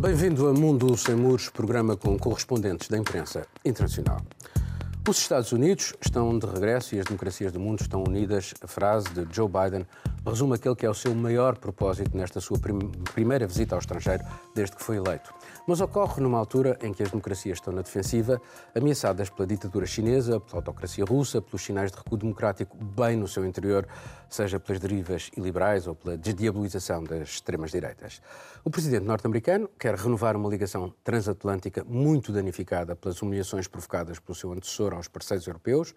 Bem-vindo a Mundo Sem Muros, programa com correspondentes da imprensa internacional. Os Estados Unidos estão de regresso e as democracias do mundo estão unidas. A frase de Joe Biden resume aquele que é o seu maior propósito nesta sua prim primeira visita ao estrangeiro desde que foi eleito mas ocorre numa altura em que as democracias estão na defensiva, ameaçadas pela ditadura chinesa, pela autocracia russa, pelos sinais de recuo democrático bem no seu interior, seja pelas derivas iliberais ou pela desdiabilização das extremas-direitas. O presidente norte-americano quer renovar uma ligação transatlântica muito danificada pelas humilhações provocadas pelo seu antecessor aos parceiros europeus,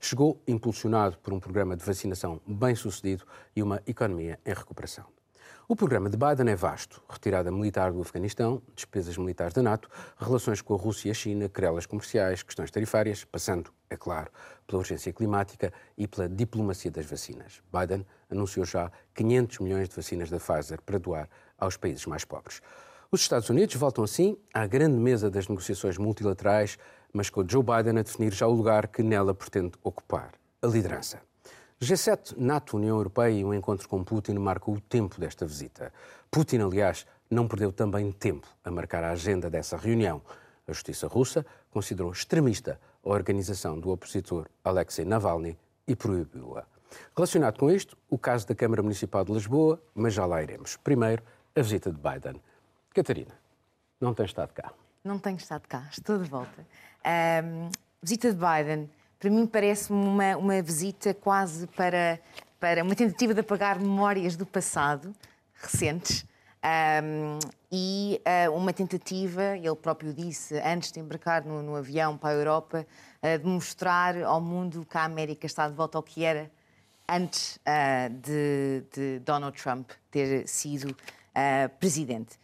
chegou impulsionado por um programa de vacinação bem sucedido e uma economia em recuperação. O programa de Biden é vasto. Retirada militar do Afeganistão, despesas militares da NATO, relações com a Rússia e a China, querelas comerciais, questões tarifárias, passando, é claro, pela urgência climática e pela diplomacia das vacinas. Biden anunciou já 500 milhões de vacinas da Pfizer para doar aos países mais pobres. Os Estados Unidos voltam assim à grande mesa das negociações multilaterais, mas com Joe Biden a definir já o lugar que nela pretende ocupar, a liderança. G7, NATO, União Europeia e um encontro com Putin marcam o tempo desta visita. Putin, aliás, não perdeu também tempo a marcar a agenda dessa reunião. A justiça russa considerou extremista a organização do opositor Alexei Navalny e proibiu-a. Relacionado com isto, o caso da Câmara Municipal de Lisboa, mas já lá iremos. Primeiro, a visita de Biden. Catarina, não tem estado cá. Não tenho estado cá, estou de volta. Um, visita de Biden para mim parece-me uma, uma visita quase para, para uma tentativa de apagar memórias do passado recentes um, e uh, uma tentativa, ele próprio disse antes de embarcar no, no avião para a Europa, uh, de mostrar ao mundo que a América está de volta ao que era antes uh, de, de, Donald Trump ter sido presidente.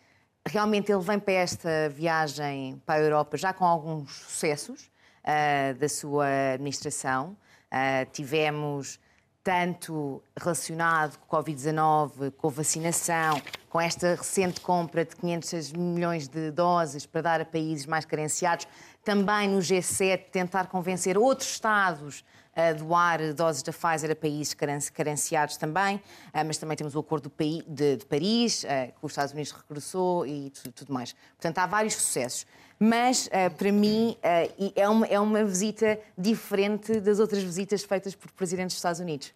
Realmente ele vem para esta viagem para a Europa já com alguns sucessos uh, da sua administração. Uh, tivemos tanto relacionado com a Covid-19, com a vacinação, com esta recente compra de 500 milhões de doses para dar a países mais carenciados, também no G7 tentar convencer outros Estados a doar doses da Pfizer a países carenciados também, ah, mas também temos o acordo de, Paris, ah, que os Estados Unidos regressou e tudo mais. Portanto, há vários sucessos mas uh, para mim é, uma, é uma visita diferente das outras visitas feitas por presidentes dos Estados Unidos.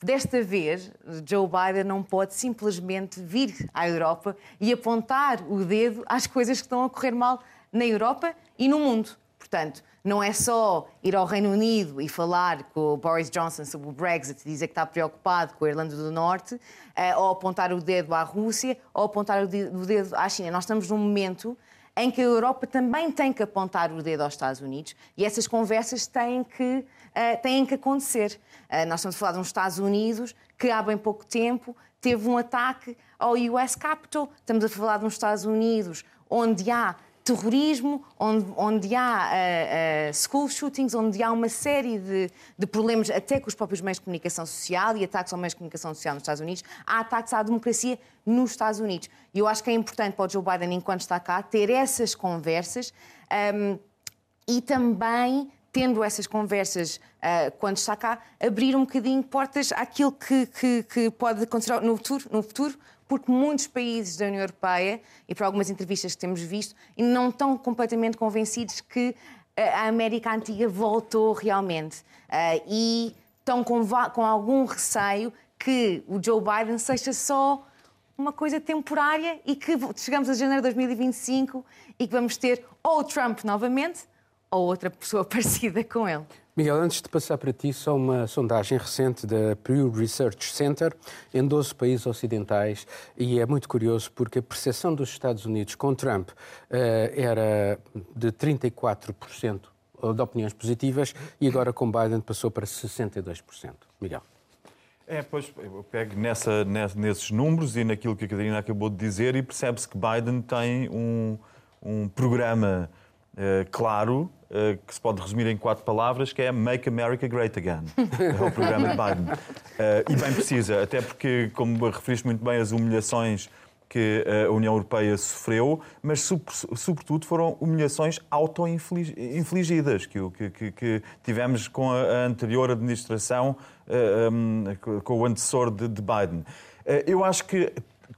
Desta vez, Joe Biden não pode simplesmente vir à Europa e apontar o dedo às coisas que estão a correr mal na Europa e no mundo. Portanto, não é só ir ao Reino Unido e falar com o Boris Johnson sobre o Brexit dizer que está preocupado com a Irlanda do Norte, uh, ou apontar o dedo à Rússia, ou apontar o dedo à China. Nós estamos num momento em que a Europa também tem que apontar o dedo aos Estados Unidos e essas conversas têm que, uh, têm que acontecer. Uh, nós estamos a falar de uns Estados Unidos que há bem pouco tempo teve um ataque ao US Capitol, estamos a falar de uns Estados Unidos onde há terrorismo, onde, onde há uh, uh, school shootings, onde há uma série de, de, problemas, até com os próprios meios de comunicação social e ataques aos meios de comunicação social nos Estados Unidos, há ataques à democracia nos Estados Unidos. E eu acho que é importante para o Joe Biden, enquanto está cá, ter essas conversas um, ehm, e também tendo essas conversas uh, quando está cá, abrir um bocadinho portas àquilo que, que, que pode acontecer no futuro, no futuro, porque muitos países da União Europeia, e por algumas entrevistas que temos visto, não estão completamente convencidos que eh, a América Antiga voltou realmente. Uh, e estão com, com algum receio que o Joe Biden seja só uma coisa temporária e que chegamos a janeiro de 2025 e que vamos ter ou o Trump novamente ou outra pessoa parecida com ele. Miguel, antes de passar para ti, só uma sondagem recente da Pew Research Center em 12 países ocidentais e é muito curioso porque a percepção dos Estados Unidos com Trump uh, era de 34% de opiniões positivas e agora com Biden passou para 62%. Miguel. É, pois eu pego nessa, nesses números e naquilo que a Catarina acabou de dizer e percebe-se que Biden tem um, um programa claro eh, que se pode resumir em quatro palavras, que é Make America Great Again. É o programa de Biden. Uh, e bem precisa, até porque, como referiste muito bem, as humilhações que eh, a União Europeia sofreu, mas sobretudo foram humilhações auto-infligidas que, que, que, tivemos com a anterior administração, com o antecessor de Biden. Eu acho que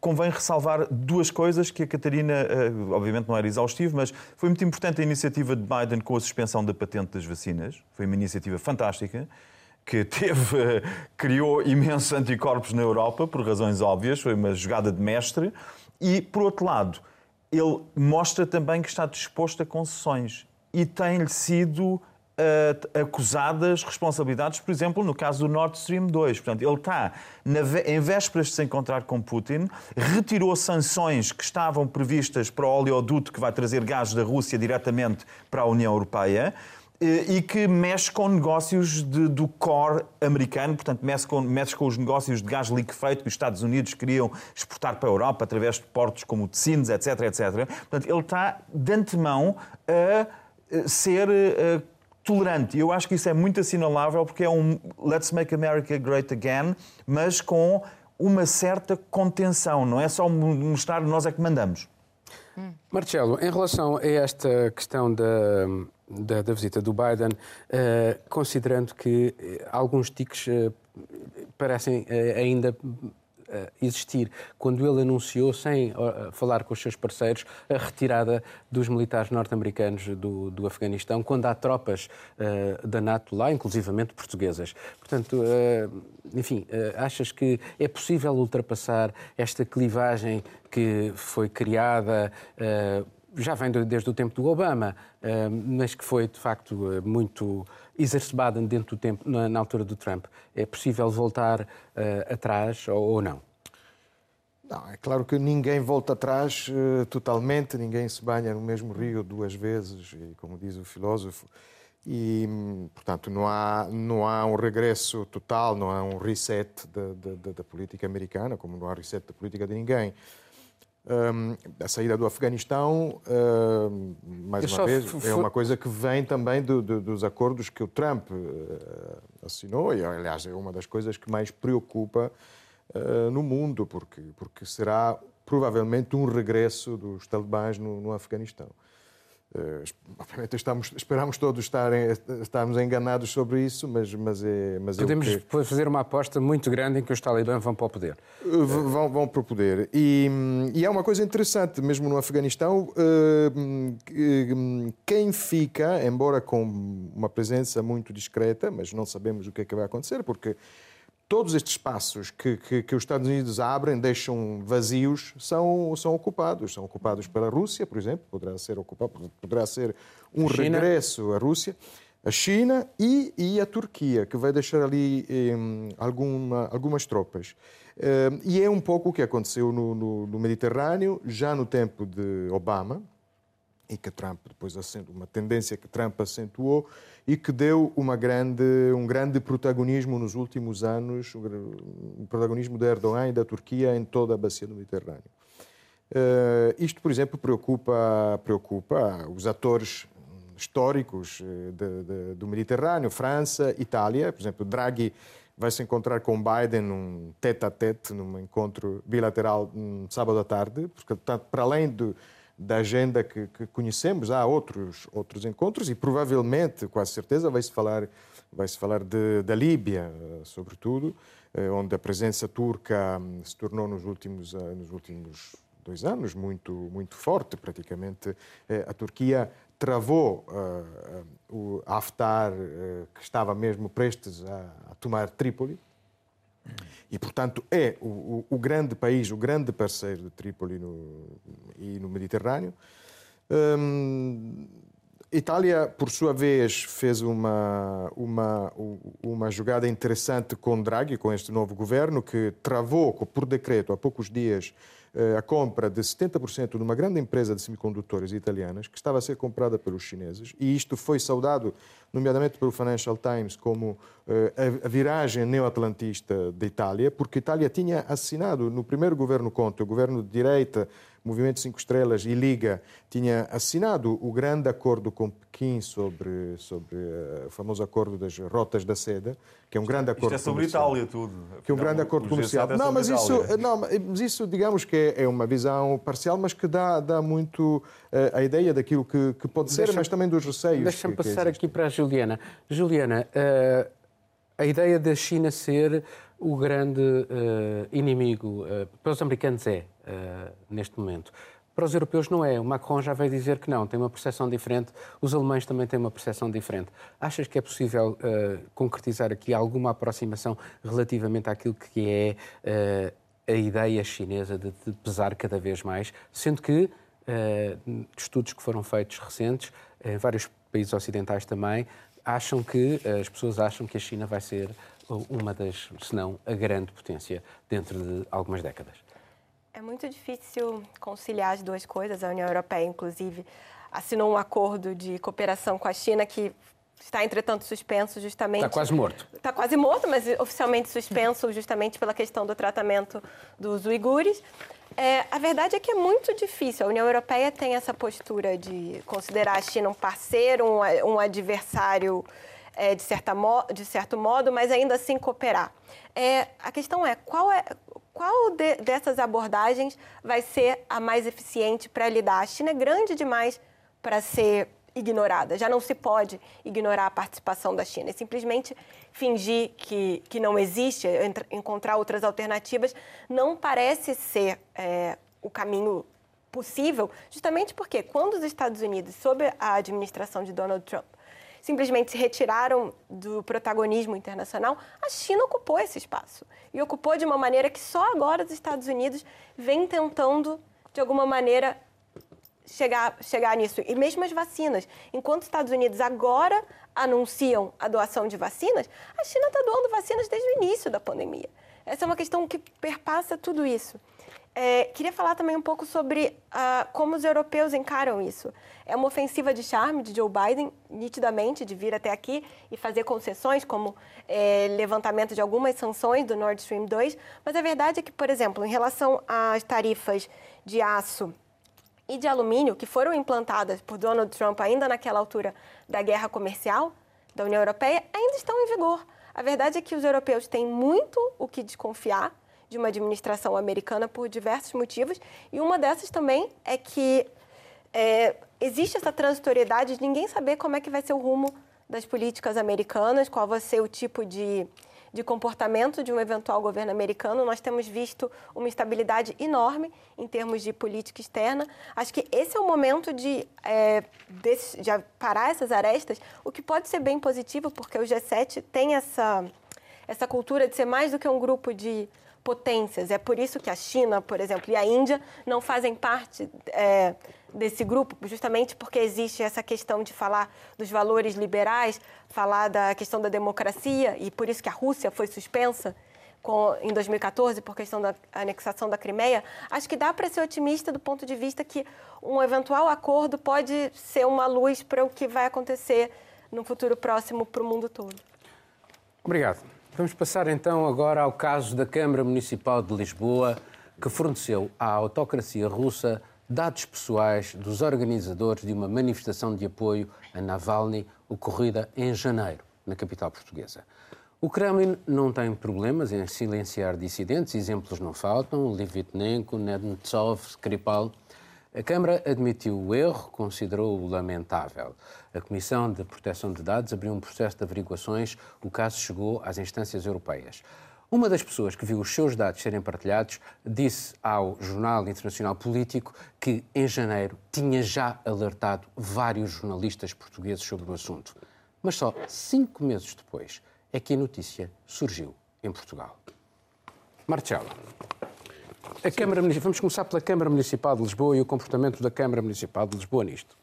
convém ressalvar duas coisas que a Catarina, eh, obviamente não era exaustivo, mas foi muito importante a iniciativa de Biden com a suspensão da patente das vacinas. Foi uma iniciativa fantástica que teve, eh, criou imensos anticorpos na Europa, por razões óbvias, foi uma jogada de mestre. E, por outro lado, ele mostra também que está disposto a concessões e tem-lhe sido uh, acusadas responsabilidades, por exemplo, no caso do Nord Stream 2. Portanto, ele está, na, em vésperas de se encontrar com Putin, retirou sanções que estavam previstas para o oleoduto que vai trazer gás da Rússia diretamente para a União Europeia eh, e que mexe com negócios de, do core americano, portanto, mexe com, mexe com os negócios de gás liquefeito que os Estados Unidos queriam exportar para a Europa através de portos como o de etc, etc. Portanto, ele está de antemão a ser uh, tolerante. Eu acho que isso é muito assinalável porque é um Let's Make America Great Again, mas com uma certa contenção, não é só mostrar nós é que mandamos. Marcelo, em relação a esta questão da, da, da visita do Biden, uh, considerando que eh, alguns tiques uh, parecem uh, ainda existir quando ele anunciou, sem uh, falar com os seus parceiros, a retirada dos militares norte-americanos do, do Afeganistão, quando há tropas uh, da NATO lá, inclusivamente portuguesas. Portanto, enfim, achas que é possível ultrapassar esta clivagem que foi criada já vem desde o tempo do Obama, mas que foi de facto muito exacerbada dentro do tempo, na, altura do Trump. É possível voltar uh, atrás ou, não? Não, é claro que ninguém volta atrás totalmente, ninguém se banha no mesmo rio duas vezes, e, como diz o filósofo, e, portanto, não há, não há um regresso total, não há um reset da, da política americana, como não há reset da política de ninguém. Um, a saída do Afeganistão, mais uma vez, é uma coisa que vem também do, do, dos acordos que o Trump uh, assinou, e aliás é uma das coisas que mais preocupa uh, no mundo, porque, porque será provavelmente um regresso dos talibãs no, no Afeganistão. Uh, obviamente estamos, esperamos todos estarem, estarmos enganados sobre isso, mas, mas é. Mas Podemos é que... fazer uma aposta muito grande em que os talibãs vão para o poder. Uh, vão, vão para o poder. E, e há uma coisa interessante, mesmo no Afeganistão, uh, quem fica, embora com uma presença muito discreta, mas não sabemos o que é que vai acontecer, porque todos estes espaços que, que, que, os Estados Unidos abrem, deixam vazios, são, são ocupados. São ocupados pela Rússia, por exemplo, poderá ser, ocupado, poderá ser um China. regresso à Rússia, a China e, e a Turquia, que vai deixar ali eh, alguma, algumas tropas. Eh, e é um pouco o que aconteceu no, no, no Mediterrâneo, já no tempo de Obama, e que Trump depois acentuou, uma tendência que Trump acentuou e que deu uma grande, um grande protagonismo nos últimos anos, o protagonismo de Erdogan e da Turquia em toda a bacia do Mediterrâneo. Uh, isto, por exemplo, preocupa, preocupa os atores históricos eh, de, de, do Mediterrâneo, França, Itália. Por exemplo, Draghi vai se encontrar com Biden num tete-a-tete, num encontro bilateral um sábado à tarde, porque, portanto, para além do, da agenda que, que, conhecemos. Há outros, outros encontros e provavelmente, quase certeza, vai-se falar, vai -se falar de, da Líbia, eh, sobretudo, eh, onde a presença turca hum, se tornou nos últimos, eh, nos últimos dois anos muito, muito forte. Praticamente a Turquia travou uh, o Haftar, uh, que estava mesmo prestes a, a tomar Trípoli, e, portanto, é o, o, grande país, o grande parceiro de Trípoli no, e no Mediterrâneo. Hum, Itália, por sua vez, fez uma, uma, uma jogada interessante com Draghi, com este novo governo, que travou por decreto há poucos dias eh, a compra de 70% de uma grande empresa de semicondutores italianas que estava a ser comprada pelos chineses, e isto foi saudado, nomeadamente pelo Financial Times, como eh, a viragem neoatlantista da Itália, porque a Itália tinha assinado no primeiro governo Conte, o governo de direita, Movimento Cinco Estrelas e Liga tinha assinado o grande acordo com Pequim sobre, sobre uh, o famoso acordo das rotas da seda, que é um grande acordo Isto é sobre comercial, Itália tudo. Que é um grande acordo comercial. É não, mas isso, não, mas isso digamos que é, é uma visão parcial, mas que dá, dá muito uh, a ideia daquilo que, que pode ser, mas também dos receios. Deixa-me passar aqui para a Juliana. Juliana, uh, a ideia da China ser o grande uh, inimigo uh, para os americanos é neste momento. Para os europeus não é. O Macron já veio dizer que não, tem uma percepção diferente. Os alemães também têm uma percepção diferente. Achas que é possível concretizar aqui alguma aproximação relativamente àquilo que é a ideia chinesa de, de, pesar cada vez mais, sendo que uh, estudos que foram feitos recentes, em vários países ocidentais também, acham que as pessoas acham que a China vai ser uma das, se não a grande potência dentro de algumas décadas. É muito difícil conciliar as duas coisas. A União Europeia, inclusive, assinou um acordo de cooperação com a China que está, entretanto, suspenso justamente. Está quase morto. Está quase morto, mas oficialmente suspenso justamente pela questão do tratamento dos uigures. É, a verdade é que é muito difícil. A União Europeia tem essa postura de considerar a China um parceiro, um, um adversário é, de, certa de certo modo, mas ainda assim cooperar. É, a questão é qual é qual de, dessas abordagens vai ser a mais eficiente para lidar? A China é grande demais para ser ignorada. Já não se pode ignorar a participação da China. É simplesmente fingir que, que não existe, encontrar outras alternativas, não parece ser é, o caminho possível, justamente porque quando os Estados Unidos, sob a administração de Donald Trump, simplesmente se retiraram do protagonismo internacional, a China ocupou esse espaço. E ocupou de uma maneira que só agora os Estados Unidos vêm tentando, de alguma maneira, chegar, chegar nisso. E mesmo as vacinas. Enquanto os Estados Unidos agora anunciam a doação de vacinas, a China está doando vacinas desde o início da pandemia. Essa é uma questão que perpassa tudo isso. É, queria falar também um pouco sobre uh, como os europeus encaram isso. É uma ofensiva de charme de Joe Biden, nitidamente, de vir até aqui e fazer concessões, como é, levantamento de algumas sanções do Nord Stream 2. Mas a verdade é que, por exemplo, em relação às tarifas de aço e de alumínio, que foram implantadas por Donald Trump ainda naquela altura da guerra comercial da União Europeia, ainda estão em vigor. A verdade é que os europeus têm muito o que desconfiar de uma administração americana por diversos motivos, e uma dessas também é que é, existe essa transitoriedade de ninguém saber como é que vai ser o rumo das políticas americanas, qual vai ser o tipo de, de comportamento de um eventual governo americano. Nós temos visto uma instabilidade enorme em termos de política externa. Acho que esse é o momento de, é, de, parar essas arestas, o que pode ser bem positivo, porque o G7 tem essa, essa cultura de ser mais do que um grupo de potências. É por isso que a China, por exemplo, e a Índia não fazem parte é, desse grupo, justamente porque existe essa questão de falar dos valores liberais, falar da questão da democracia, e por isso que a Rússia foi suspensa com, em 2014 por questão da anexação da Crimeia. Acho que dá para ser otimista do ponto de vista que um eventual acordo pode ser uma luz para o que vai acontecer no futuro próximo para o mundo todo. Obrigado. Vamos passar então agora ao caso da Câmara Municipal de Lisboa, que forneceu à autocracia russa dados pessoais dos organizadores de uma manifestação de apoio a Navalny ocorrida em janeiro, na capital portuguesa. O Kremlin não tem problemas em silenciar dissidentes, exemplos não faltam, Livitnenko, Nednitsov, Skripal. A Câmara admitiu o erro, considerou-o lamentável. A Comissão de Proteção de Dados abriu um processo de averiguações, o caso chegou às instâncias europeias. Uma das pessoas que viu os seus dados serem partilhados disse ao Jornal Internacional Político que, em janeiro, tinha já alertado vários jornalistas portugueses sobre o assunto. Mas só cinco meses depois é que a notícia surgiu em Portugal. Marcelo. A Câmara, vamos começar pela Câmara Municipal de Lisboa e o comportamento da Câmara Municipal de Lisboa nisto.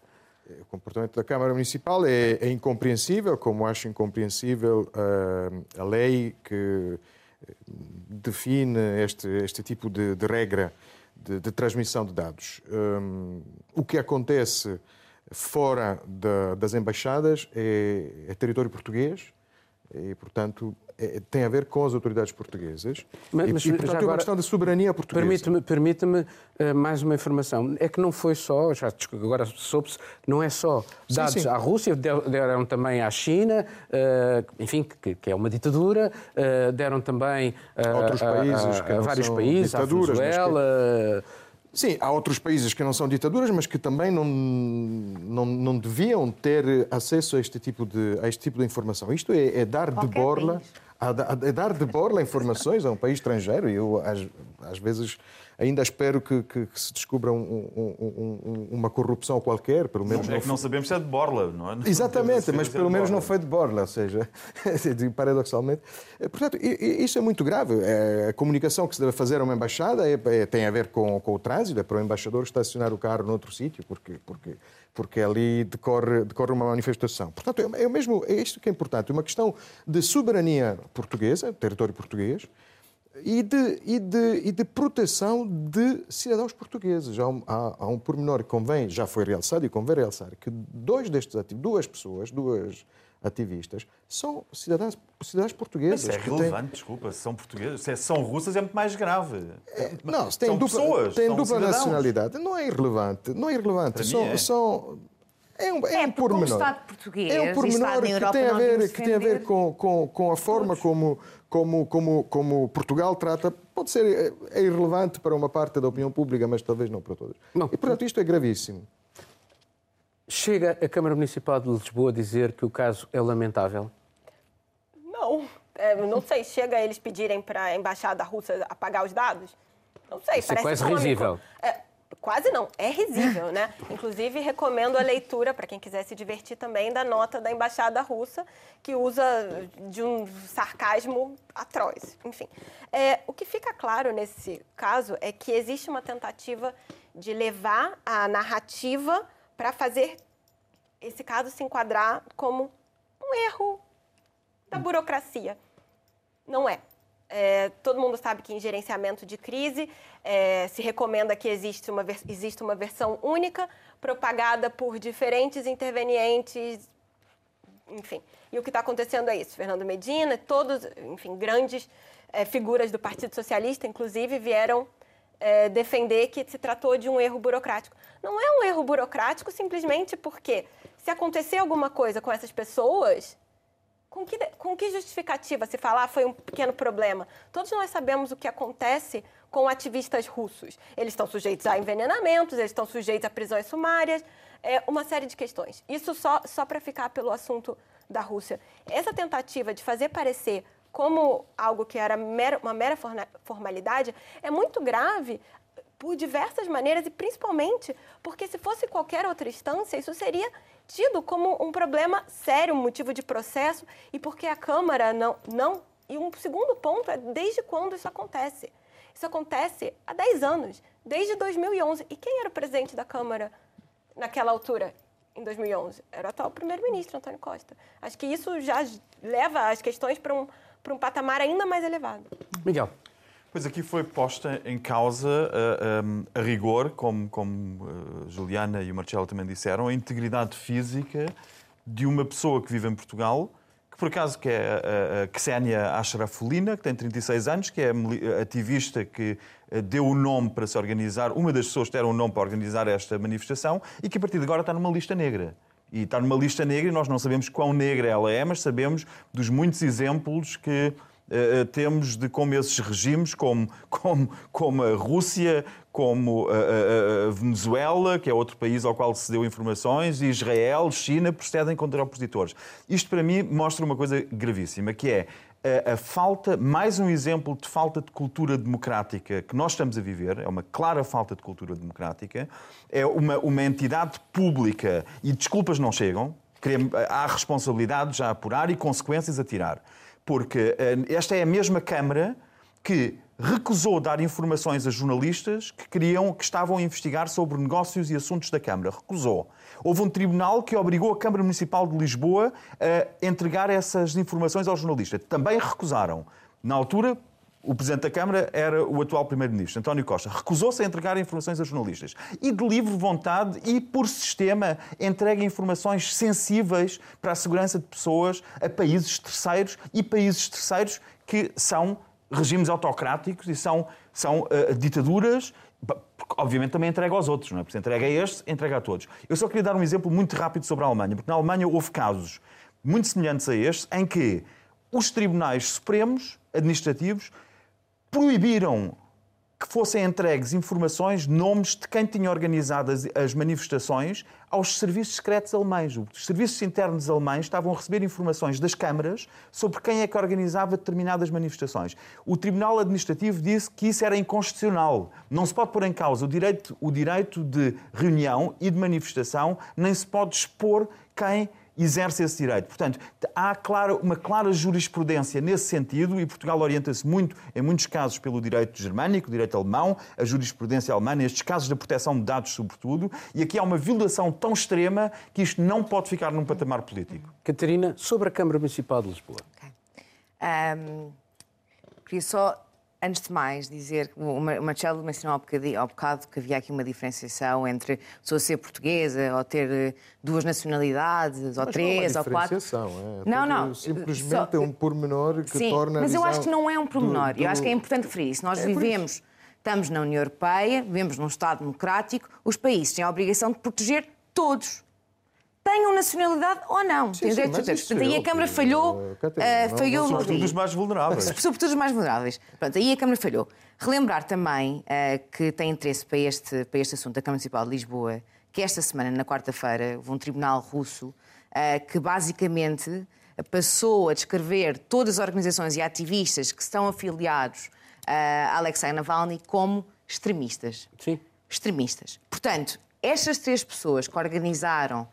O comportamento da Câmara Municipal é, é incompreensível, como acho incompreensível uh, a lei que define este, este tipo de, de regra de, de, transmissão de dados. Um, o que acontece fora da, das embaixadas é, é território português e, portanto, tem a ver com as autoridades portuguesas. Mas, e, mas, e portanto, agora, é uma questão de soberania portuguesa. Permite-me permite uh, mais uma informação. É que não foi só, já agora soube-se, não é só dados sim, sim. à Rússia, deram também à China, uh, enfim, que, que, é uma ditadura, uh, deram também Outros países, a, a, a vários países, à Venezuela... Sim, há outros países que não são ditaduras, mas que também não, não, não deviam ter acesso a este tipo de, a este tipo de informação. Isto é, é dar Qualquer de borla. País a, dar de borla informações a um país estrangeiro. Eu às vezes ainda espero que, que, que se descubra um, um, uma corrupção qualquer, pelo menos. Não, é que não sabemos se é de Borla, não é? Exatamente, mas pelo menos não foi de Borla, ou seja, paradoxalmente. Portanto, isso é muito grave. É, a comunicação que se deve fazer a uma embaixada é, é, tem a ver com, com o trânsito, é para o embaixador estacionar o carro noutro sítio, porque, porque, porque ali decorre, decorre uma manifestação. Portanto, é, é, mesmo, é isto que é importante, uma questão de soberania portuguesa, território português, e de, e, de, e de proteção de cidadãos portugueses. Há um, há, há um pormenor que convém, já foi realçado e convém realçar, que dois destes ativos, duas pessoas, duas ativistas, são cidadãos, cidadãos portugueses. Mas é relevante, têm... desculpa, se são portugueses. Se são russas é muito mais grave. É, não, se têm são dupla, pessoas, têm dupla cidadãos. nacionalidade. Não é irrelevante. Não é irrelevante. São, é. são é um, é, é um pormenor. Estado português, é um pormenor que tem a ver, que tem a ver com, com, com a forma como, como, como, como Portugal trata. Pode ser é, é irrelevante para uma parte da opinião pública, mas talvez não para todas. Não. E, portanto, isto é gravíssimo. Chega a Câmara Municipal de Lisboa a dizer que o caso é lamentável? Não. É, não sei. Chega eles pedirem para a Embaixada Russa apagar os dados? Não sei. Isso é quase risível. É, Quase não, é risível, né? Inclusive, recomendo a leitura, para quem quiser se divertir também, da nota da Embaixada Russa, que usa de um sarcasmo atroz. Enfim, é, o que fica claro nesse caso é que existe uma tentativa de levar a narrativa para fazer esse caso se enquadrar como um erro da burocracia. Não é. É, todo mundo sabe que em gerenciamento de crise é, se recomenda que existe uma, exista uma versão única, propagada por diferentes intervenientes, enfim. E o que está acontecendo é isso. Fernando Medina, todos, enfim, grandes é, figuras do Partido Socialista, inclusive, vieram é, defender que se tratou de um erro burocrático. Não é um erro burocrático simplesmente porque se acontecer alguma coisa com essas pessoas, com que, com que justificativa se falar ah, foi um pequeno problema? Todos nós sabemos o que acontece com ativistas russos. Eles estão sujeitos a envenenamentos, eles estão sujeitos a prisões sumárias, é, uma série de questões. Isso só, só para ficar pelo assunto da Rússia. Essa tentativa de fazer parecer como algo que era mera, uma mera formalidade é muito grave por diversas maneiras e principalmente porque se fosse qualquer outra instância, isso seria tido como um problema sério, um motivo de processo, e porque a Câmara não, não. E um segundo ponto é desde quando isso acontece. Isso acontece há 10 anos, desde 2011. E quem era o presidente da Câmara naquela altura, em 2011? Era o atual primeiro-ministro, Antônio Costa. Acho que isso já leva as questões para um, para um patamar ainda mais elevado. Miguel. Pois aqui foi posta em causa, a, a, a rigor, como, como a Juliana e o Marcelo também disseram, a integridade física de uma pessoa que vive em Portugal, que por acaso que é a, a Ksenia Ashrafolina, que tem 36 anos, que é ativista que eh, deu o nome para se organizar, uma das pessoas que deram o nome para organizar esta manifestação e que a partir de agora está numa lista negra. E está numa lista negra e nós não sabemos quão negra ela é, mas sabemos dos muitos exemplos que eh, eh, temos de como esses regimes, como, como, como a Rússia, como a, a, a, Venezuela, que é outro país ao qual se deu informações, e Israel, China, procedem contra opositores. Isto, para mim, mostra uma coisa gravíssima, que é a, a, falta, mais um exemplo de falta de cultura democrática que nós estamos a viver, é uma clara falta de cultura democrática, é uma, uma entidade pública, e desculpas não chegam, há responsabilidades a apurar e consequências a tirar porque eh, esta é a mesma Câmara que recusou dar informações a jornalistas que queriam, que estavam a investigar sobre negócios e assuntos da Câmara. Recusou. Houve um tribunal que obrigou a Câmara Municipal de Lisboa a entregar essas informações aos jornalistas. Também recusaram. Na altura, o Presidente da Câmara era o atual Primeiro-Ministro, António Costa. Recusou-se a entregar informações a jornalistas. E de livre vontade e por sistema entrega informações sensíveis para a segurança de pessoas a países terceiros e países terceiros que são regimes autocráticos e são, são uh, ditaduras obviamente também entrega aos outros, não é? Porque entrega a este, entrega a todos. Eu só queria dar um exemplo muito rápido sobre a Alemanha, porque na Alemanha houve casos muito semelhantes a este, em que os tribunais supremos administrativos proibiram que fossem entregues informações, nomes de quem tinha organizado as, as, manifestações aos serviços secretos alemães. Os serviços internos alemães estavam a receber informações das câmaras sobre quem é que organizava determinadas manifestações. O Tribunal Administrativo disse que isso era inconstitucional. Não se pode pôr em causa o direito, o direito de reunião e de manifestação, nem se pode expor quem exerce esse direito. Portanto, há clara, uma clara jurisprudência nesse sentido e Portugal orienta-se muito, em muitos casos, pelo direito germânico, direito alemão, a jurisprudência alemã, nestes casos da proteção de dados, sobretudo, e aqui há uma violação tão extrema que isto não pode ficar num patamar político. Catarina, sobre a Câmara Municipal de Lisboa. Okay. Um, queria só Antes de mais, dizer que o Marcelo mencionou há bocado que havia aqui uma diferenciação entre pessoa ser portuguesa ou ter eh, duas nacionalidades, ou três, não ou quatro. É, não, não. Simplesmente só... é um pormenor que Sim, torna. Mas eu acho que não é um pormenor. Do, do... Eu acho que é importante referir isso. Nós é vivemos, estamos na União Europeia, vivemos num Estado democrático, os países têm a obrigação de proteger todos tenham nacionalidade ou não. Sim, sim, Portanto, aí a Câmara falhou. Uh, falhou sobretudo os mais vulneráveis. Sobretudo os mais vulneráveis. Pronto, aí a Câmara falhou. Relembrar também uh, que tem interesse para este, para este assunto da Câmara Municipal de Lisboa, que esta semana, na quarta-feira, houve um tribunal russo uh, que basicamente passou a descrever todas as organizações e ativistas que estão afiliados a Alexei Navalny como extremistas. Sim. Extremistas. Portanto, estas três pessoas que organizaram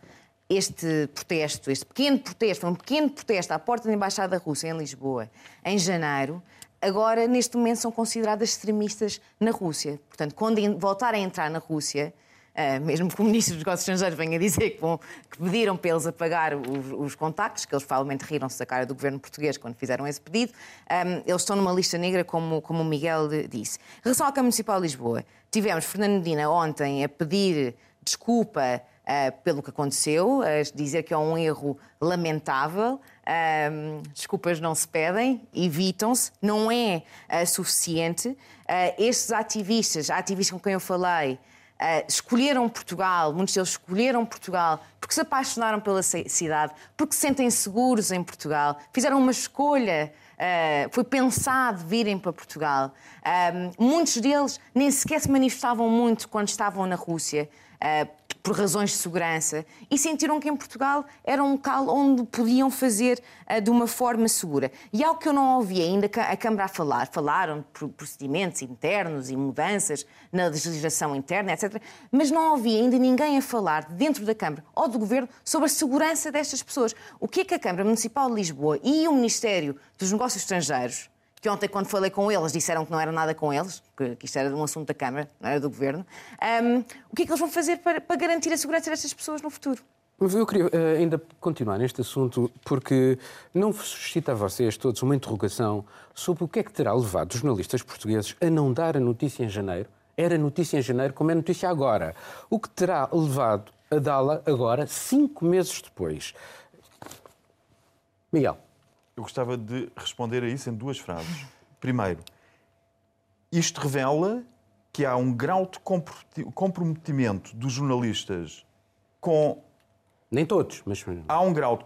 este protesto, este pequeno protesto, um pequeno protesto à porta da Embaixada Russa em Lisboa, em janeiro, agora, neste momento, são consideradas extremistas na Rússia. Portanto, quando voltarem a entrar na Rússia, Uh, mesmo que o Ministro dos Negócios Estrangeiros venha dizer que, vão, que pediram para eles apagar os, os contactos, que eles provavelmente riram-se da cara do governo português quando fizeram esse pedido, um, ehm, eles estão numa lista negra, como, como o Miguel disse. Em relação à Câmara Municipal de Lisboa, tivemos Fernando Medina ontem a pedir desculpa pelo que aconteceu, uh, dizer que é um erro lamentável. Uh, desculpas não se pedem, evitam-se, não é suficiente. estes ativistas, ativistas com quem eu falei, escolheram Portugal, muitos deles escolheram Portugal porque se apaixonaram pela cidade, porque se sentem seguros em Portugal, fizeram uma escolha. Uh, foi pensado virem para Portugal. Uh, muitos deles nem sequer se manifestavam muito quando estavam na Rússia. Por razões de segurança e sentiram que em Portugal era um local onde podiam fazer uh, de uma forma segura. E algo que eu não ouvi ainda a Câmara a falar, falaram de procedimentos internos e mudanças na legislação interna, etc., mas não ouvi ainda ninguém a falar dentro da Câmara ou do Governo sobre a segurança destas pessoas. O que é que a Câmara Municipal de Lisboa e o Ministério dos Negócios Estrangeiros que ontem, quando falei com eles, disseram que não era nada com eles, que, isto era um assunto da Câmara, não era do Governo. Um, o que é que eles vão fazer para, para garantir a segurança destas pessoas no futuro? Eu queria uh, ainda continuar neste assunto, porque não suscita a vocês todos uma interrogação sobre o que é que terá levado os jornalistas portugueses a não dar a notícia em janeiro. Era notícia em janeiro, como é notícia agora. O que terá levado a dá-la agora, cinco meses depois? Miguel. Eu gostava de responder a isso em duas frases. Primeiro, isto revela que há um grau de comprometimento dos jornalistas com. Nem todos, mas. Há um grau de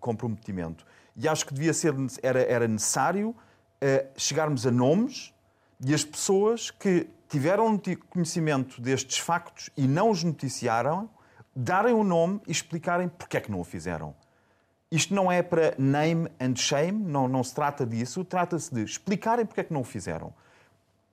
comprometimento. E acho que devia ser, era, era necessário uh, chegarmos a nomes e as pessoas que tiveram conhecimento destes factos e não os noticiaram, darem o nome e explicarem porque é que não o fizeram. Isto não é para name and shame, não, não se trata disso, trata-se de explicarem porque é que não o fizeram.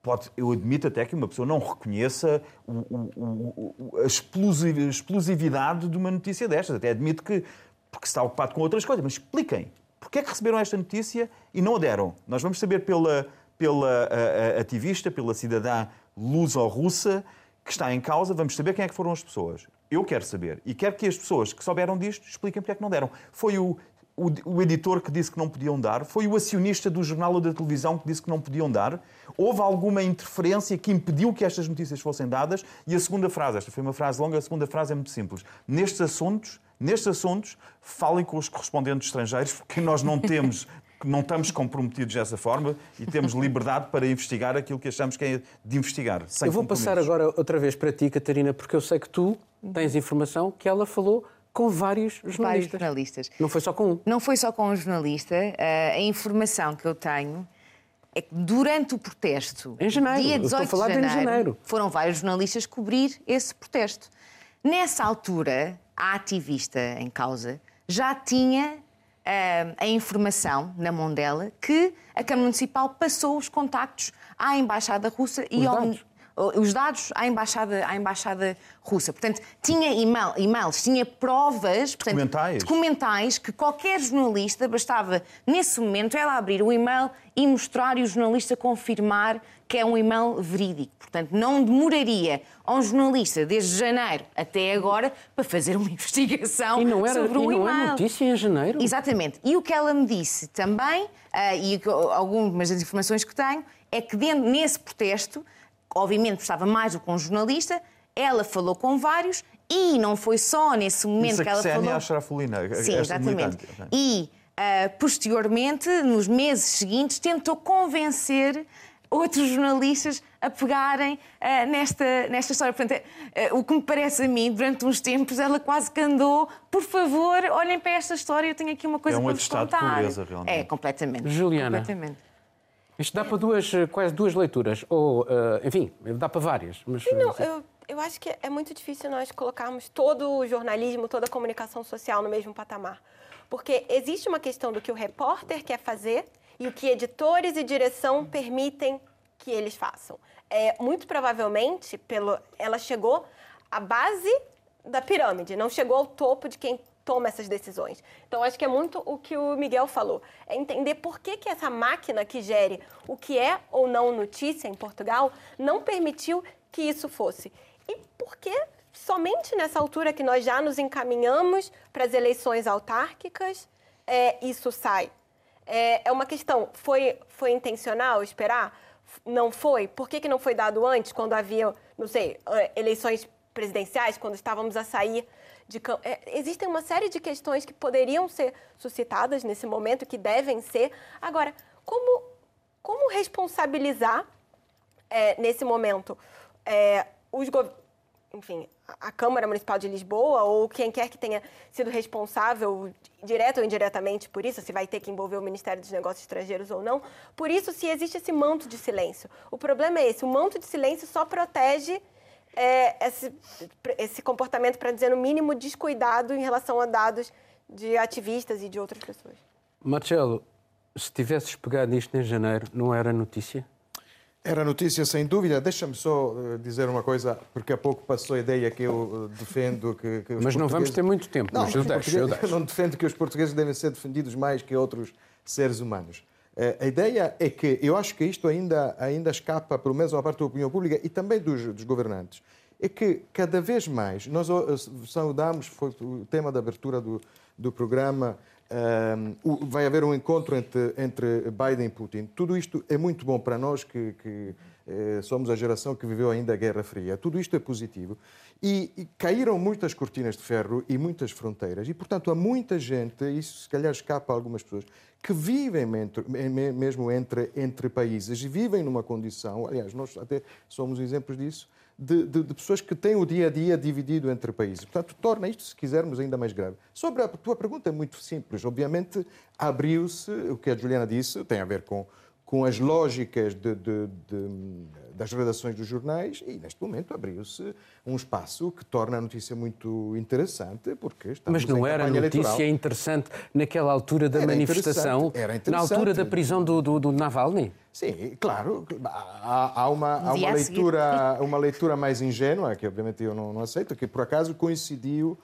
Pode, eu admito até que uma pessoa não reconheça o, o, o, a explosividade de uma notícia destas. Até admito que porque está ocupado com outras coisas, mas expliquem porque é que receberam esta notícia e não a deram. Nós vamos saber pela, pela a, a, ativista, pela cidadã luso-russa que está em causa, vamos saber quem é que foram as pessoas. Eu quero saber. E quero que as pessoas que souberam disto expliquem porque é que não deram. Foi o, o, o, editor que disse que não podiam dar? Foi o acionista do jornal ou da televisão que disse que não podiam dar? Houve alguma interferência que impediu que estas notícias fossem dadas? E a segunda frase, esta foi uma frase longa, a segunda frase é muito simples. Nestes assuntos, nestes assuntos, falem com os correspondentes estrangeiros, porque nós não temos não estamos comprometidos dessa forma e temos liberdade para investigar aquilo que achamos que é de investigar. eu vou passar agora outra vez para ti, Catarina, porque eu sei que tu tens informação que ela falou com vários jornalistas. Vários jornalistas. Não foi só com um. Não foi só com um jornalista. Uh, a informação que eu tenho é que durante o protesto, Em janeiro, dia eu estou a 18 falar de de em janeiro, janeiro. foram vários jornalistas cobrir esse protesto. Nessa altura, a ativista em causa já tinha ah, a informação na mão dela que a Câmara Municipal passou os contactos à Embaixada Russa e Os ao dados? os dados à embaixada, à embaixada russa. Portanto, tinha email, e-mails, tinha provas, portanto, Documentais. documentais que qualquer jornalista bastava nesse momento ela abrir o e-mail e mostrar e o jornalista confirmar que é um e-mail verídico. Portanto, não demoraria a um jornalista desde janeiro até agora para fazer uma investigação E não, era, sobre e o não é e-mail. notícia em janeiro? Exatamente. E o que ela me disse também, ah, e algumas das informações que tenho, é que dentro, nesse protesto, obviamente estava mais do que um jornalista, ela falou com vários e não foi só nesse momento Isso a que ela falou. Ashrafulina, Sim, esta exatamente. E ah, posteriormente, nos meses seguintes, tentou convencer outros jornalistas a pegarem ah, nesta, nesta história. Portanto, ah, o que me parece a mim, durante uns tempos, ela quase que andou, por favor, olhem para esta história, eu tenho aqui uma coisa É um para vos atestado de contar. pobreza, realmente. É, completamente. Juliana. Completamente. Isto dá para duas, quase duas leituras. Ou, eh, enfim, dá para várias. Mas, Não, eu, eu acho que é muito difícil nós colocarmos todo o jornalismo, toda a comunicação social no mesmo patamar. Porque existe uma questão do que o repórter quer fazer e o que editores e direção permitem que eles façam. É, muito provavelmente, pelo, ela chegou à base da pirâmide, não chegou ao topo de quem toma essas decisões. Então, acho que é muito o que o Miguel falou. É entender por que, que essa máquina que gere o que é ou não notícia em Portugal não permitiu que isso fosse. E por que somente nessa altura que nós já nos encaminhamos para as eleições autárquicas, é, isso sai? É, é uma questão, foi, foi intencional esperar? Não foi? Por que, que não foi dado antes, quando havia, não sei, eh, eleições presidenciais, quando estávamos a sair de campo? É, existem uma série de questões que poderiam ser suscitadas nesse momento, que devem ser. Agora, como, como responsabilizar é, nesse momento é, os gov- enfim, a Câmara Municipal de Lisboa ou quem quer que tenha sido responsável, direto ou indiretamente por isso, se vai ter que envolver o Ministério dos Negócios Estrangeiros ou não, por isso se existe esse manto de silêncio. O problema é esse, o manto de silêncio só protege é, esse, esse comportamento, para dizer no mínimo, descuidado em relação a dados de ativistas e de outras pessoas. Marcelo, se tivesses pegado nisto em janeiro, não era notícia? Era notícia sem dúvida. Deixa-me só eh, dizer uma coisa, porque há pouco passou a ideia que eu eh, defendo que, que Mas não vamos ter muito tempo, Não, mas eu deixo, eu deixo. não defendo que os portugueses devem ser defendidos mais que outros seres humanos. Eh, A ideia é que eu acho que isto ainda, ainda escapa, pelo menos à parte da opinião pública e também dos, dos governantes, é que cada vez mais nós saudamos, foi o tema da abertura do, do programa, o- vai haver um encontro entre, entre Biden e Putin. Tudo isto é muito bom para nós que, que eh, somos a geração que viveu ainda a Guerra Fria. Tudo isto é positivo. E, e caíram muitas cortinas de ferro e muitas fronteiras. E, portanto, há muita gente, isso se calhar escapa a algumas pessoas, que vivem me- mesmo entre, entre países e vivem numa condição, aliás, nós até somos exemplos disso, de, de- de pessoas que têm o dia a dia dividido entre países. Portanto, torna isto, se quisermos, ainda mais grave. Sobre a tua pergunta, é muito simples. Obviamente, abriu-se, o que a Juliana disse, tem a ver com, com as lógicas de- de- de- das redações dos jornais e, neste momento, abriu-se um espaço que torna a notícia muito interessante, porque estamos Mas não em era notícia eleitoral. interessante naquela altura da Era manifestação, interessante, era na altura interessante. da prisão do, do, do Navalny? Sim, claro. Há, há uma, há uma, leitura, uma leitura mais ingênua, que obviamente eu não, não aceito, que por acaso coincidiu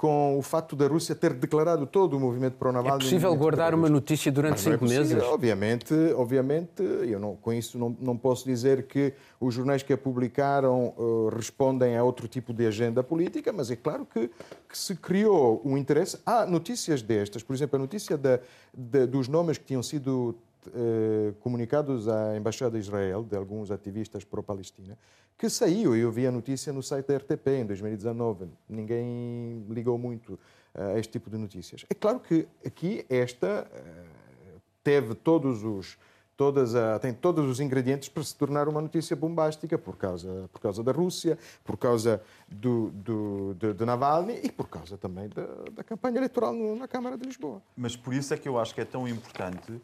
com o facto da Rússia ter declarado todo o movimento pro É possível guardar uma notícia durante Mas é cinco possível. meses? Obviamente, obviamente, eu não, com isso não, não posso dizer que os jornais que a publicaram eh, respondem a outro tipo de agenda política, mas é claro que, que se criou um interesse. Há notícias destas, por exemplo, a notícia da, da- dos nomes que tinham sido eh, comunicados à Embaixada de Israel, de alguns ativistas pró-Palestina, que saiu, eu vi a notícia no site da RTP em 2019, ninguém ligou muito eh, a este tipo de notícias. É claro que aqui esta eh, teve todos os todas a, tem todos os ingredientes para se tornar uma notícia bombástica por causa por causa da Rússia, por causa do, do de, de Navalny e por causa também da, da campanha eleitoral na Câmara de Lisboa. Mas por isso é que eu acho que é tão importante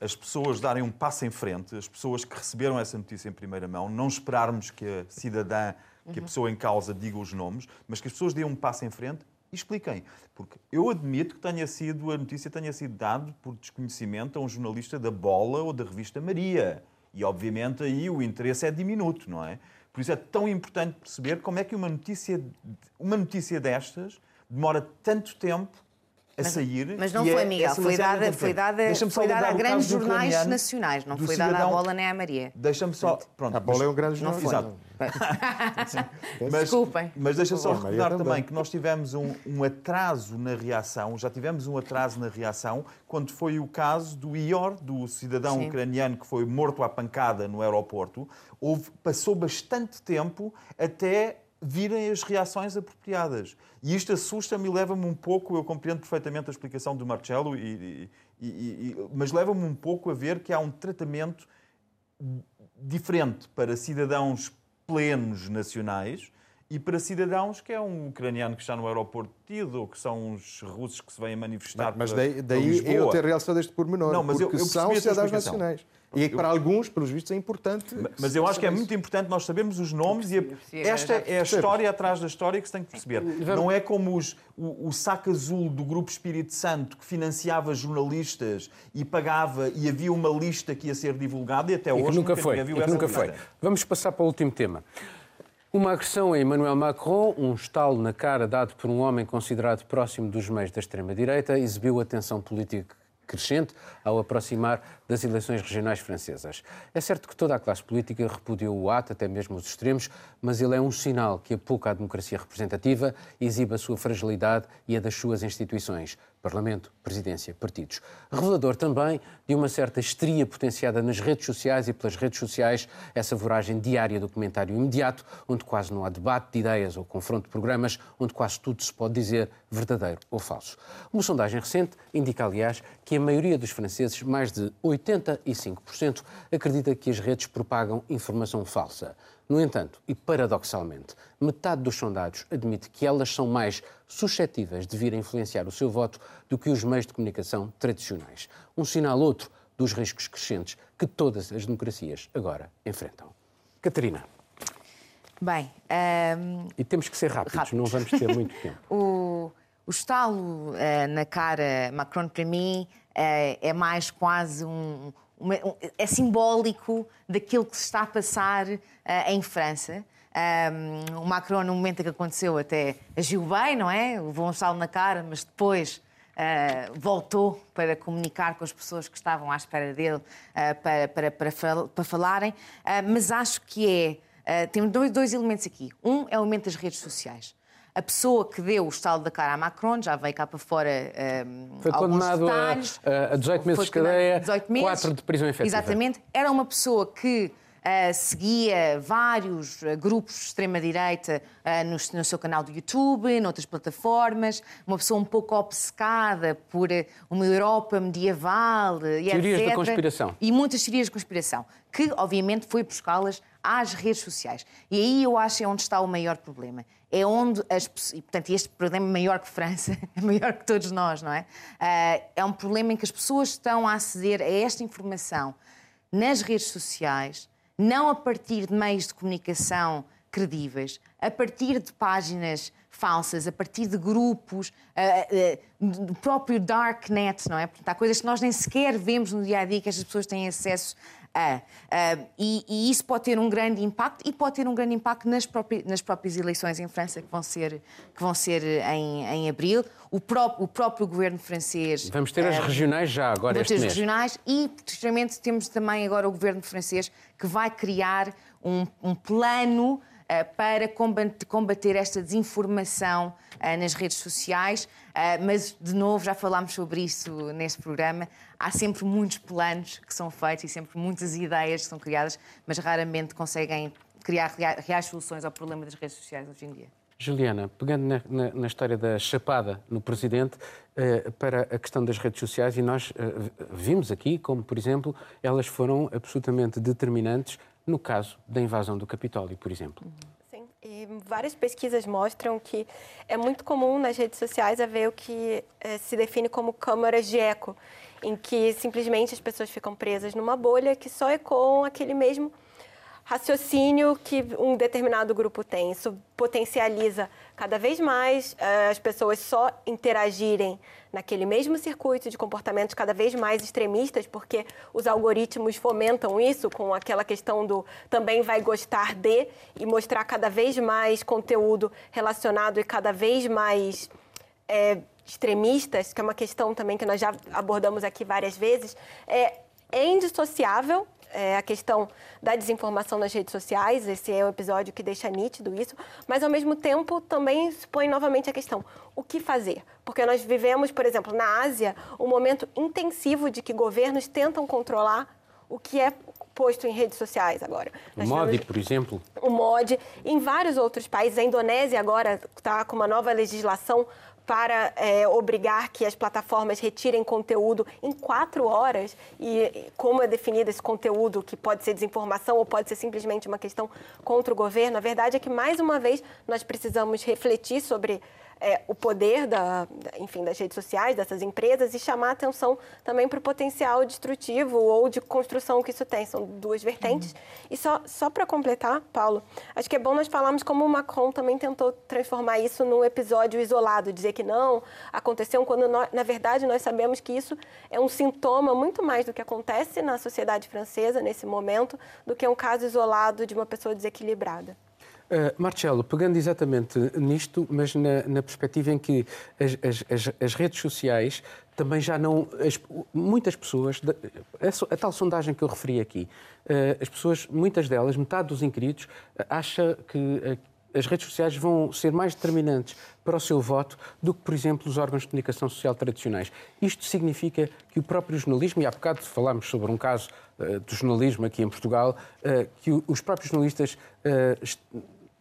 as pessoas darem um passo em frente, as pessoas que receberam essa notícia em primeira mão, não esperarmos que a cidadã, que a pessoa em causa diga os nomes, mas que as pessoas deem um passo em frente e expliquem. Porque eu admito que tenha sido, a notícia tenha sido dada por desconhecimento a um jornalista da Bola ou da revista Maria. E, obviamente, aí o interesse é diminuto, não é? Por isso é tão importante perceber como é que uma notícia, uma notícia destas demora tanto tempo a sair. Mas não e foi, é- Miguel, é foi dada, foi dada, Deixa-me foi dada a grandes jornais nacionais, não foi dada à cidadão- bola nem à Maria. Deixa-me só. Pronto, A bola mas- é um grande jornal. Exato. Mas, Desculpem. Mas deixa só recordar também. também que nós tivemos um, um atraso na reação, já tivemos um atraso na reação quando foi o caso do Ior, do cidadão Sim. ucraniano que foi morto à pancada no aeroporto. Houve, passou bastante tempo até virem as reações apropriadas. E isto assusta-me e leva-me um pouco, eu compreendo perfeitamente a explicação do Marcelo, e, e- e- mas leva-me um pouco a ver que há um tratamento diferente para cidadãos plenos nacionais e para cidadãos que é um ucraniano que está no aeroporto detido ou que são os russos que se vêm manifestar Mas para- daí, daí eu ter realçado este pormenor, Não, mas eu- porque eu são a tua cidadãos nacionais. E é que para alguns, pelos vistos, é importante. Mas eu acho que é muito importante nós sabermos os nomes e a- esta é a história atrás da história que se tem que perceber. Não é como os- o, o saco azul do Grupo Espírito Santo que financiava jornalistas e pagava e havia uma lista que ia ser divulgada e até E hoje nunca foi. E viu que essa nunca lista. foi. Vamos passar para o último tema. Uma agressão a Emmanuel Macron, um estalo na cara dado por um homem considerado próximo dos meios da extrema-direita, exibiu a tensão política crescente ao aproximar das eleições regionais francesas. É certo que toda a classe política repudiou o ato, até mesmo os extremos, mas ele é um sinal que a democracia representativa, exibe a sua fragilidade e a das suas instituições, Parlamento, Presidência, Partidos. Revelador também de uma certa histeria potenciada nas redes sociais e pelas redes sociais, essa voragem diária do comentário imediato, onde quase não há debate de ideias ou confronto de programas, onde quase tudo se pode dizer verdadeiro ou falso. Uma sondagem recente indica, aliás, que a maioria dos franceses, mais de 85%, acredita que as redes propagam informação falsa. No entanto, e paradoxalmente, metade dos sondados admite que elas são mais suscetíveis de vir a influenciar o seu voto do que os meios de comunicação tradicionais. Um sinal outro dos riscos crescentes que todas as democracias agora enfrentam. Catarina, Bem, ahm, e temos que ser rápidos, Rápidos. não vamos ter muito tempo. o, o estalo eh, na cara Macron, para mim, eh, é mais quase um, uma- um- é simbólico daquilo que se está a passar eh, em França. Ahm, o Macron, no momento em que aconteceu, até agiu bem, não é? Levou um estalo na cara, mas depois eh, voltou para comunicar com as pessoas que estavam à espera dele eh, para, para, para, fal- para falarem. Ah, mas acho que é. ah, tem dois, dois elementos aqui. Um é o elemento das redes sociais. A pessoa que deu o estalo da cara a Macron já veio cá para fora um, Foi alguns condenado a- detalhes. a 18 meses Foi de cadeia, condenado a 18 meses. quatro de prisão efetiva. Exatamente. Era uma pessoa que ah, seguia vários ah, grupos de extrema-direita ah, no, no seu canal do YouTube, noutras plataformas, uma pessoa um pouco obcecada por uma Europa medieval e Teorias da etc. conspiração. E muitas teorias de conspiração, que obviamente foi buscá-las às redes sociais. E aí eu acho que é onde está o maior problema. É onde as pessoas. Portanto, este problema é maior que França, é maior que todos nós, não é? Ah, é um problema em que as pessoas estão a aceder a esta informação nas redes sociais, não a partir de meios de comunicação credíveis, a partir de páginas falsas, a partir de grupos, ah, ah, do próprio darknet, não é? Portanto, há coisas que nós nem sequer vemos no dia a dia que estas pessoas têm acesso a. Ah, e, e isso pode ter um grande impacto e pode ter um grande impacto nas próprias, nas próprias eleições em França que vão ser, que vão ser em, em abril. O próprio, o próprio governo francês. Vamos ter as ah, regionais já agora Vamos ter mês. regionais e, posteriormente, temos também agora o governo francês que vai criar um, um plano eh, para combater, esta desinformação eh, nas redes sociais. Eh, mas, de novo, já falámos sobre isso neste programa. Há sempre muitos planos que são feitos e sempre muitas ideias que são criadas, mas raramente conseguem criar rea- reais soluções ao problema das redes sociais hoje em dia. Juliana, pegando na, na- na história da chapada no Presidente, eh, para a questão das redes sociais, e nós eh, vimos aqui como, por exemplo, elas foram absolutamente determinantes no caso da invasão do Capitólio, por exemplo. Sim, e várias pesquisas mostram que é muito comum nas redes sociais haver o que eh, se define como câmaras de eco. em que simplesmente as pessoas ficam presas numa bolha que só ecoam aquele mesmo raciocínio que um determinado grupo tem. Isso potencializa cada vez mais uh, as pessoas só interagirem naquele mesmo circuito de comportamentos cada vez mais extremistas, porque os algoritmos fomentam isso com aquela questão do também vai gostar de e mostrar cada vez mais conteúdo relacionado e cada vez mais é, extremistas, que é uma questão também que nós já abordamos aqui várias vezes, é, é indissociável é, a questão da desinformação nas redes sociais, esse é o episódio que deixa nítido isso, mas ao mesmo tempo também expõe novamente a questão: o que fazer? Porque nós vivemos, por exemplo, na Ásia, um momento intensivo de que governos tentam controlar o que é posto em redes sociais agora. o MOD, por exemplo? O MOD. Em vários outros países, a Indonésia agora está com uma nova legislação para é, obrigar que as plataformas retirem conteúdo em quatro horas? E como é definido esse conteúdo, que pode ser desinformação ou pode ser simplesmente uma questão contra o governo, a verdade é que, mais uma vez, nós precisamos refletir sobre é, o poder da, enfim, das redes sociais, dessas empresas, e chamar atenção também para o potencial destrutivo ou de construção que isso tem. São duas vertentes. Uhum. E só, só para completar, Paulo, acho que é bom nós falarmos como o Macron também tentou transformar isso num episódio isolado, dizer que não, aconteceu quando, nós, na verdade, nós sabemos que isso é um sintoma muito mais do que acontece na sociedade francesa nesse momento, do que um caso isolado de uma pessoa desequilibrada. Uh, Marcelo, pegando exatamente nisto, mas na, na perspectiva em que as, as, as, redes sociais também já não. As, muitas pessoas. A, a, tal sondagem que eu referi aqui, uh, as pessoas, muitas delas, metade dos inquiridos, uh, acha que uh, as redes sociais vão ser mais determinantes para o seu voto do que, por exemplo, os órgãos de comunicação social tradicionais. Isto significa que o próprio jornalismo, e há bocado falámos sobre um caso do jornalismo aqui em Portugal, que os próprios jornalistas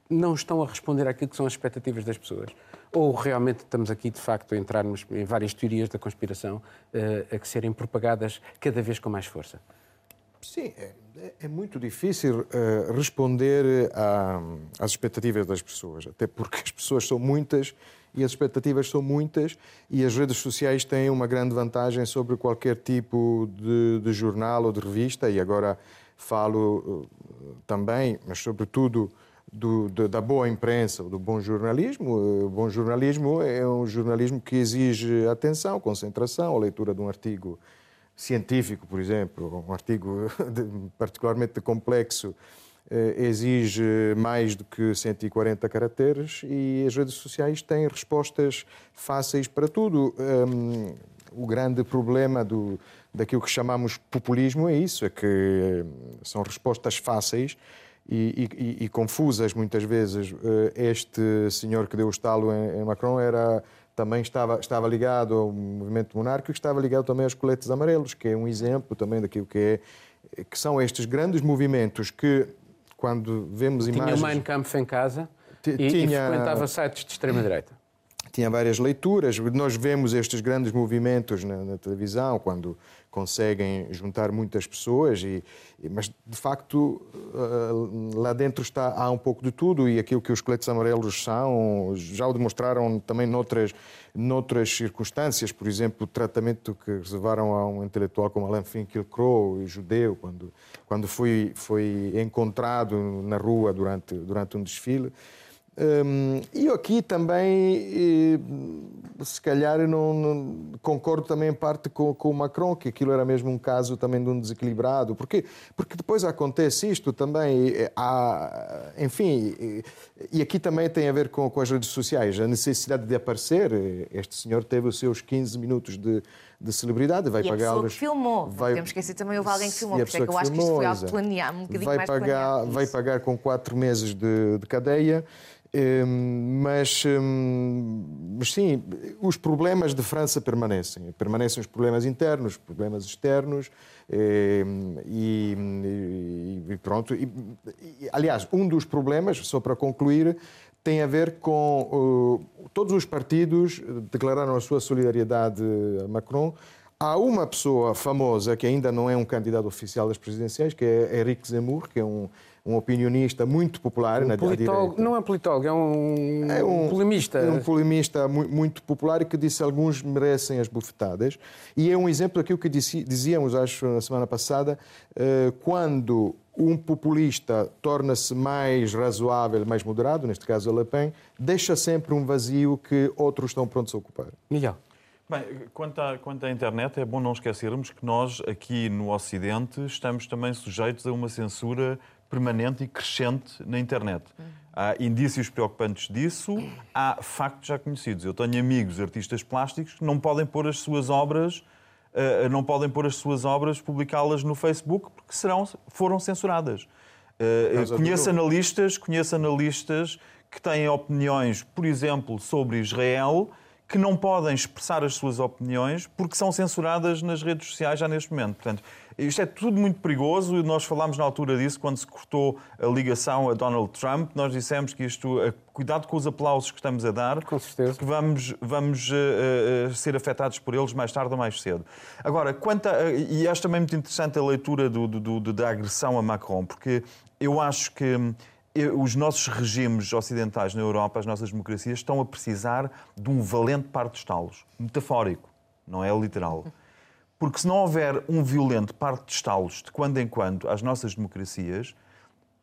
não estão a responder àquilo que são as expectativas das pessoas? Ou realmente estamos aqui, de facto, a entrarmos em várias teorias da conspiração uh, a que serem propagadas cada vez com mais força? Sim, é, é muito difícil uh, responder a, às expectativas das pessoas, até porque as pessoas são muitas e as expectativas são muitas e as redes sociais têm uma grande vantagem sobre qualquer tipo de, de jornal ou de revista e agora falo uh, também, mas sobretudo do, do, da boa imprensa, do bom jornalismo. O bom jornalismo é um jornalismo que exige atenção, concentração, a leitura de um artigo científico, por exemplo, um artigo particularmente complexo, eh, exige mais do que 140 caracteres e as redes sociais têm respostas fáceis para tudo. Um, o grande problema do, daquilo que chamamos populismo é isso, é que eh, são respostas fáceis e, e, e, confusas muitas vezes. Eh, este senhor que deu o estalo em, em Macron era também estava, estava ligado ao movimento monárquico, estava ligado também aos coletes amarelos, que é um exemplo também daquilo que é que são estes grandes movimentos que quando vemos tinha imagens... Tinha o Mein Kampf em casa e, tinha... e frequentava sites de extrema-direita. Tinha várias leituras. Nós vemos estes grandes movimentos na, na televisão, quando conseguem juntar muitas pessoas, e, mas de facto uh, lá dentro está, há um pouco de tudo e aquilo que os coletes amarelos são já o demonstraram também noutras, noutras circunstâncias, por exemplo, o tratamento que reservaram a um intelectual como Alain Finkielkraut, judeu, quando, quando foi, foi encontrado na rua durante, durante um desfile. Um, e aqui também, se calhar, não, não, concordo também em parte com, com, o Macron, que aquilo era mesmo um caso também de um desequilibrado. Porque, porque depois acontece isto também, há, enfim, e aqui também tem a ver com, com as redes sociais, a necessidade de aparecer. Este senhor teve os seus 15 minutos de, de celebridade, vai pagar. E a que filmou, vai... que esquecer também houve alguém que filmou, por isso é que eu acho que isto foi algo planeado, um bocadinho vai mais pagar, Vai pagar com quatro meses de, de cadeia. Hum, mas, hum, mas sim, os problemas de França permanecem. Permanecem os problemas internos, os problemas externos. Hum, e, e pronto. E, aliás, um dos problemas, só para concluir, tem a ver com uh, todos os partidos declararam a sua solidariedade a Macron. Há uma pessoa famosa que ainda não é um candidato oficial das presidenciais, que é Eric Zemmour, que é um, um opinionista muito popular um na politólogo, direita. Não é politólogo, é um, É um polemista. É um polemista mu- muito popular e que disse alguns merecem as bufetadas. E é um exemplo daquilo que dizíamos, acho, na semana passada, eh, quando um populista torna-se mais razoável, mais moderado, neste caso a Le Pen, deixa sempre um vazio que outros estão prontos a ocupar. Miguel. Bem, quanto à, quanto à internet, é bom não esquecermos que nós, aqui no Ocidente, estamos também sujeitos a uma censura permanente e crescente na internet. Há indícios preocupantes disso, há factos já conhecidos. Eu tenho amigos artistas plásticos que não podem pôr as suas obras, eh, não podem pôr as suas obras, publicá-las no Facebook, porque serão, foram censuradas. Eh, conheço analistas, conheço analistas que têm opiniões, por exemplo, sobre Israel, que não podem expressar as suas opiniões porque são censuradas nas redes sociais já neste momento. Portanto, isto é tudo muito perigoso e nós falámos na altura disso quando se cortou a ligação a Donald Trump. Nós dissemos que isto, eh, cuidado com os aplausos que estamos a dar, Com certeza. porque vamos, vamos eh, eh, ser afetados por eles mais tarde ou mais cedo. Agora, quanto a, e acho também muito interessante a leitura do, do- do- da agressão a Macron, porque eu acho que hum, os nossos regimes ocidentais na Europa, as nossas democracias, estão a precisar de um valente par de estalos. Metafórico, não é literal. Porque se não houver um violento par de estalos de quando em quando às nossas democracias,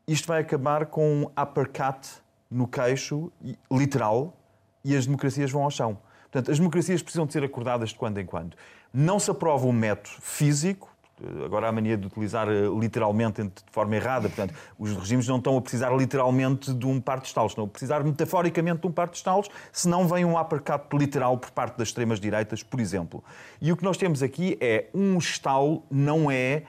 isto vai acabar com um uppercut no queixo, literal, e as democracias vão ao chão. Portanto, as democracias precisam de ser acordadas de quando em quando. Não se aprova um método físico, agora há a mania de utilizar eh, literalmente de forma errada, portanto, os regimes não estão a precisar literalmente de um par de estalos, estão a precisar metaforicamente de um par de estalos, senão vem um uppercut literal por parte das extremas-direitas, por exemplo. E o que nós temos aqui é um estalo, não é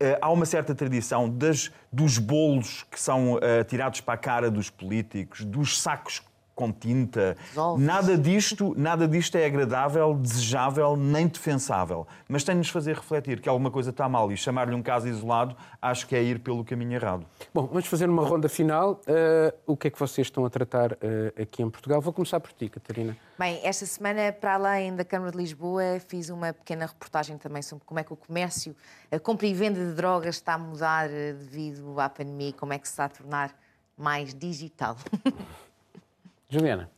eh, há uma certa tradição das, dos bolos que são eh, tirados para a cara dos políticos, dos sacos com tinta. Nada disto, nada disto é agradável, desejável, nem defensável. Mas tem de nos fazer refletir que alguma coisa está mal e chamar-lhe um caso isolado acho que é ir pelo caminho errado. Bom, vamos fazer uma ronda final. Eh, o que é que vocês estão a tratar eh, aqui em Portugal? Vou começar por ti, Catarina. Bem, esta semana, para além da Câmara de Lisboa, fiz uma pequena reportagem também sobre como é que o comércio, a compra e venda de drogas está a mudar eh, devido à pandemia e como é que se está a tornar mais digital. Juliana.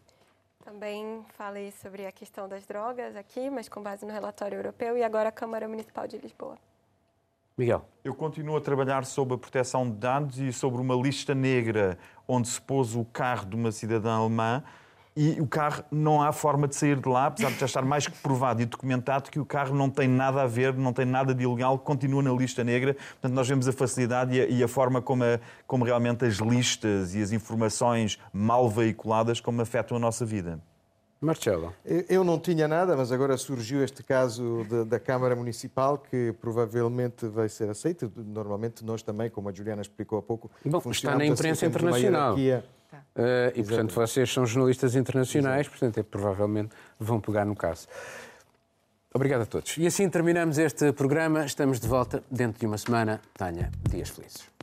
Também falei sobre a questão das drogas aqui, mas com base no relatório europeu e agora a Câmara Municipal de Lisboa. Miguel. Eu continuo a trabalhar sobre a proteção de dados e sobre uma lista negra onde se pôs o carro de uma cidadã alemã e o carro não há forma de sair de lá, apesar de já estar mais que provado e documentado que o carro não tem nada a ver, não tem nada de ilegal, continua na lista negra. Portanto, nós vemos a facilidade e a, e a forma como, a- como realmente as listas e as informações mal veiculadas como afetam a nossa vida. Marcelo. Eu- não tinha nada, mas agora surgiu este caso de- da Câmara Municipal que provavelmente vai ser aceito. Normalmente nós também, como a Juliana explicou há pouco, Bom, está na assim, imprensa internacional. hierarquia. Eh, e, portanto, vocês são jornalistas internacionais, portanto, é, provavelmente vão pegar no caso. Obrigado a todos. E assim terminamos este programa. Estamos de volta dentro de uma semana. Tenha dias felizes.